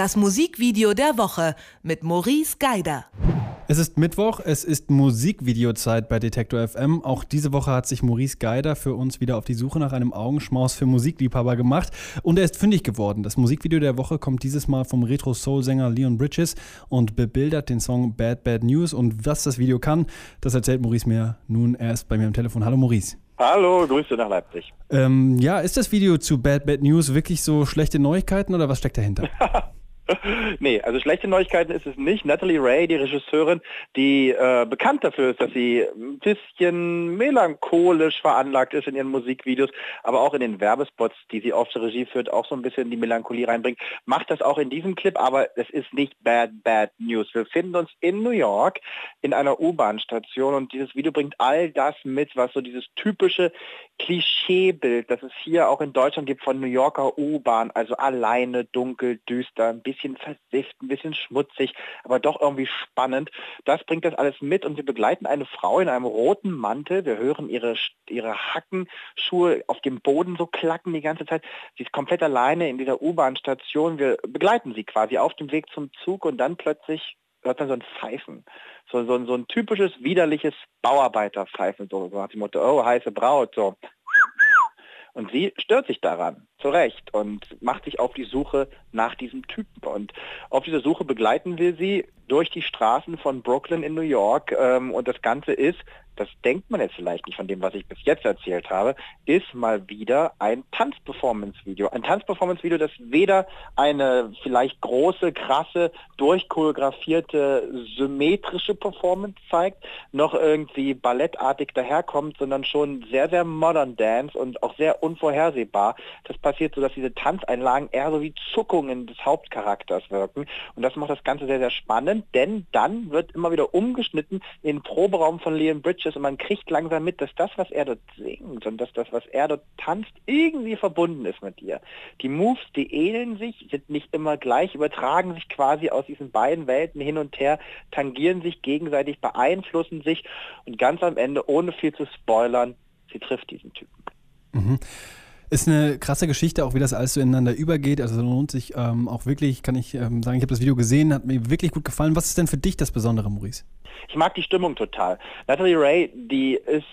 Das Musikvideo der Woche mit Maurice Geider. Es ist Mittwoch, es ist Musikvideozeit bei Detektor FM. Auch diese Woche hat sich Maurice Geider für uns wieder auf die Suche nach einem Augenschmaus für Musikliebhaber gemacht und er ist fündig geworden. Das Musikvideo der Woche kommt dieses Mal vom Retro-Soul-Sänger Leon Bridges und bebildert den Song Bad Bad News. Und was das Video kann, das erzählt Maurice mir nun. Er ist bei mir am Telefon. Hallo Maurice. Hallo, Grüße nach Leipzig. Ähm, ja, ist das Video zu Bad Bad News wirklich so schlechte Neuigkeiten oder was steckt dahinter? nee, also schlechte Neuigkeiten ist es nicht. Natalie Ray, die Regisseurin, die äh, bekannt dafür ist, dass sie ein bisschen melancholisch veranlagt ist in ihren Musikvideos, aber auch in den Werbespots, die sie der Regie führt, auch so ein bisschen die Melancholie reinbringt, macht das auch in diesem Clip, aber es ist nicht Bad Bad News. Wir finden uns in New York in einer U-Bahn-Station und dieses Video bringt all das mit, was so dieses typische Klischeebild, das es hier auch in Deutschland gibt von New Yorker U-Bahn, also alleine, dunkel, düster, ein bisschen bisschen versifft, ein bisschen schmutzig, aber doch irgendwie spannend. Das bringt das alles mit und wir begleiten eine Frau in einem roten Mantel. Wir hören ihre, ihre Hackenschuhe auf dem Boden so klacken die ganze Zeit. Sie ist komplett alleine in dieser U-Bahn-Station. Wir begleiten sie quasi auf dem Weg zum Zug und dann plötzlich hört man so ein Pfeifen. So, so, so ein typisches, widerliches Bauarbeiterpfeifen, so, nach dem Motto, oh, heiße Braut, so. Und sie stört sich daran, zu Recht, und macht sich auf die Suche nach diesem Typen. Und auf dieser Suche begleiten wir sie durch die Straßen von Brooklyn in New York. Ähm, und das Ganze ist das denkt man jetzt vielleicht nicht von dem, was ich bis jetzt erzählt habe, ist mal wieder ein Tanzperformance-Video. Ein Tanzperformance-Video, das weder eine vielleicht große, krasse, durchchoreografierte, symmetrische Performance zeigt, noch irgendwie ballettartig daherkommt, sondern schon sehr, sehr modern Dance und auch sehr unvorhersehbar. Das passiert so, dass diese Tanzeinlagen eher so wie Zuckungen des Hauptcharakters wirken. Und das macht das Ganze sehr, sehr spannend, denn dann wird immer wieder umgeschnitten in den Proberaum von Leon Bridges und man kriegt langsam mit, dass das, was er dort singt und dass das, was er dort tanzt, irgendwie verbunden ist mit dir. Die Moves, die ähneln sich, sind nicht immer gleich, übertragen sich quasi aus diesen beiden Welten hin und her, tangieren sich gegenseitig, beeinflussen sich und ganz am Ende, ohne viel zu spoilern, sie trifft diesen Typen. Mhm. Ist eine krasse Geschichte, auch wie das alles so ineinander übergeht. Also lohnt sich ähm, auch wirklich, kann ich ähm, sagen, ich habe das Video gesehen, hat mir wirklich gut gefallen. Was ist denn für dich das Besondere, Maurice? Ich mag die Stimmung total. Natalie Ray, die ist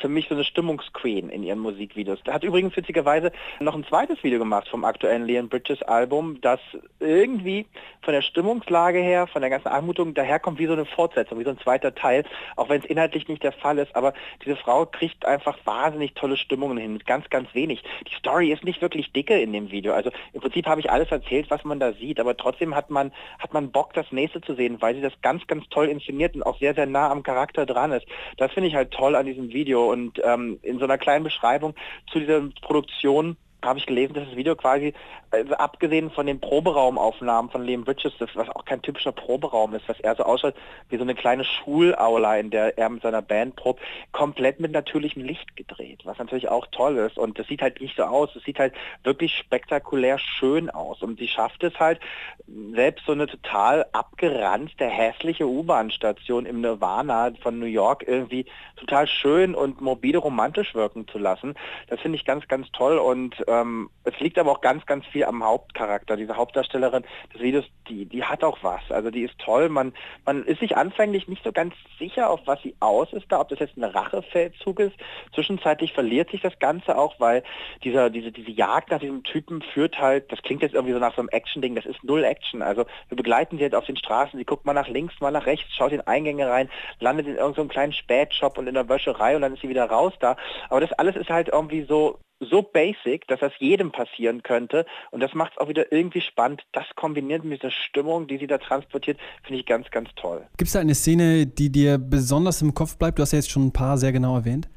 für mich so eine Stimmungsqueen in ihren Musikvideos. Hat übrigens witzigerweise noch ein zweites Video gemacht vom aktuellen Leon Bridges Album, das irgendwie von der Stimmungslage her, von der ganzen Anmutung daherkommt wie so eine Fortsetzung, wie so ein zweiter Teil, auch wenn es inhaltlich nicht der Fall ist. Aber diese Frau kriegt einfach wahnsinnig tolle Stimmungen hin mit ganz, ganz wenig. Die Story ist nicht wirklich dicke in dem Video. Also im Prinzip habe ich alles erzählt, was man da sieht, aber trotzdem hat man, hat man Bock, das nächste zu sehen, weil sie das ganz, ganz toll inszeniert und auch sehr, sehr nah am Charakter dran ist. Das finde ich halt toll an diesem Video und ähm, in so einer kleinen Beschreibung zu dieser Produktion habe ich gelesen, dass das Video quasi, also abgesehen von den Proberaumaufnahmen von Liam Bridges, was auch kein typischer Proberaum ist, was eher so ausschaut wie so eine kleine Schulaula, in der er mit seiner Band probt, komplett mit natürlichem Licht gedreht, was natürlich auch toll ist. Und das sieht halt nicht so aus, es sieht halt wirklich spektakulär schön aus. Und sie schafft es halt, selbst so eine total abgeranzte, hässliche U-Bahn-Station im Nirvana von New York irgendwie total schön und morbide romantisch wirken zu lassen. Das finde ich ganz, ganz toll und ähm, es liegt aber auch ganz, ganz viel am Hauptcharakter. Diese Hauptdarstellerin des Videos, die, die hat auch was. Also die ist toll. Man, man ist sich anfänglich nicht so ganz sicher, auf was sie aus ist da, ob das jetzt ein Rachefeldzug ist. Zwischenzeitlich verliert sich das Ganze auch, weil dieser, diese, diese Jagd nach diesem Typen führt halt, das klingt jetzt irgendwie so nach so einem Action-Ding, das ist null Action. Also wir begleiten sie jetzt auf den Straßen, sie guckt mal nach links, mal nach rechts, schaut in Eingänge rein, landet in irgendeinem so kleinen Spätshop und in der Wäscherei und dann ist sie wieder raus da. Aber das alles ist halt irgendwie so so basic, dass das jedem passieren könnte. Und das macht es auch wieder irgendwie spannend. Das kombiniert mit der Stimmung, die sie da transportiert, finde ich ganz, ganz toll. Gibt es da eine Szene, die dir besonders im Kopf bleibt? Du hast ja jetzt schon ein paar sehr genau erwähnt.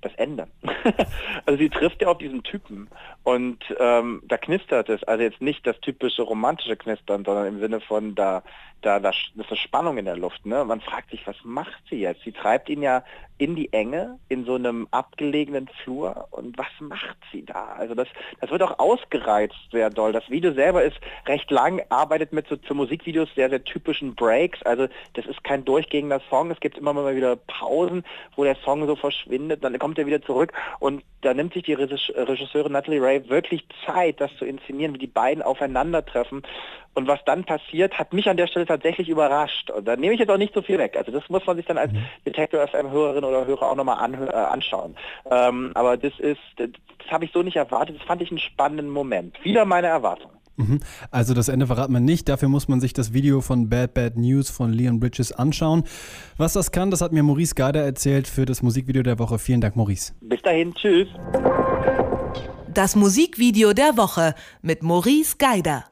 Das Ende. also sie trifft ja auf diesen Typen und ähm, da knistert es. Also jetzt nicht das typische romantische Knistern, sondern im Sinne von da, da, da ist eine Spannung in der Luft. Ne? Man fragt sich, was macht sie jetzt? Sie treibt ihn ja in die Enge, in so einem abgelegenen Flur und was macht sie da? Also das, das wird auch ausgereizt sehr doll. Das Video selber ist recht lang, arbeitet mit so für Musikvideos sehr, sehr typischen Breaks. Also das ist kein durchgehender Song. Es gibt immer mal wieder Pausen, wo der Song so verschwindet. Dann kommt kommt er wieder zurück und da nimmt sich die Regisseurin Natalie Ray wirklich Zeit, das zu inszenieren, wie die beiden aufeinandertreffen. Und was dann passiert, hat mich an der Stelle tatsächlich überrascht. Und da nehme ich jetzt auch nicht so viel weg. Also das muss man sich dann als mhm. Detector FM-Hörerin oder Hörer auch nochmal äh, anschauen. Ähm, aber das ist, das, das habe ich so nicht erwartet. Das fand ich einen spannenden Moment. Wieder meine Erwartung. Mhm. Also das Ende verraten wir nicht. Dafür muss man sich das Video von Bad Bad News von Leon Bridges anschauen. Was das kann, das hat mir Maurice Geider erzählt für das Musikvideo der Woche. Vielen Dank, Maurice. Bis dahin, tschüss. Das Musikvideo der Woche mit Maurice Geider.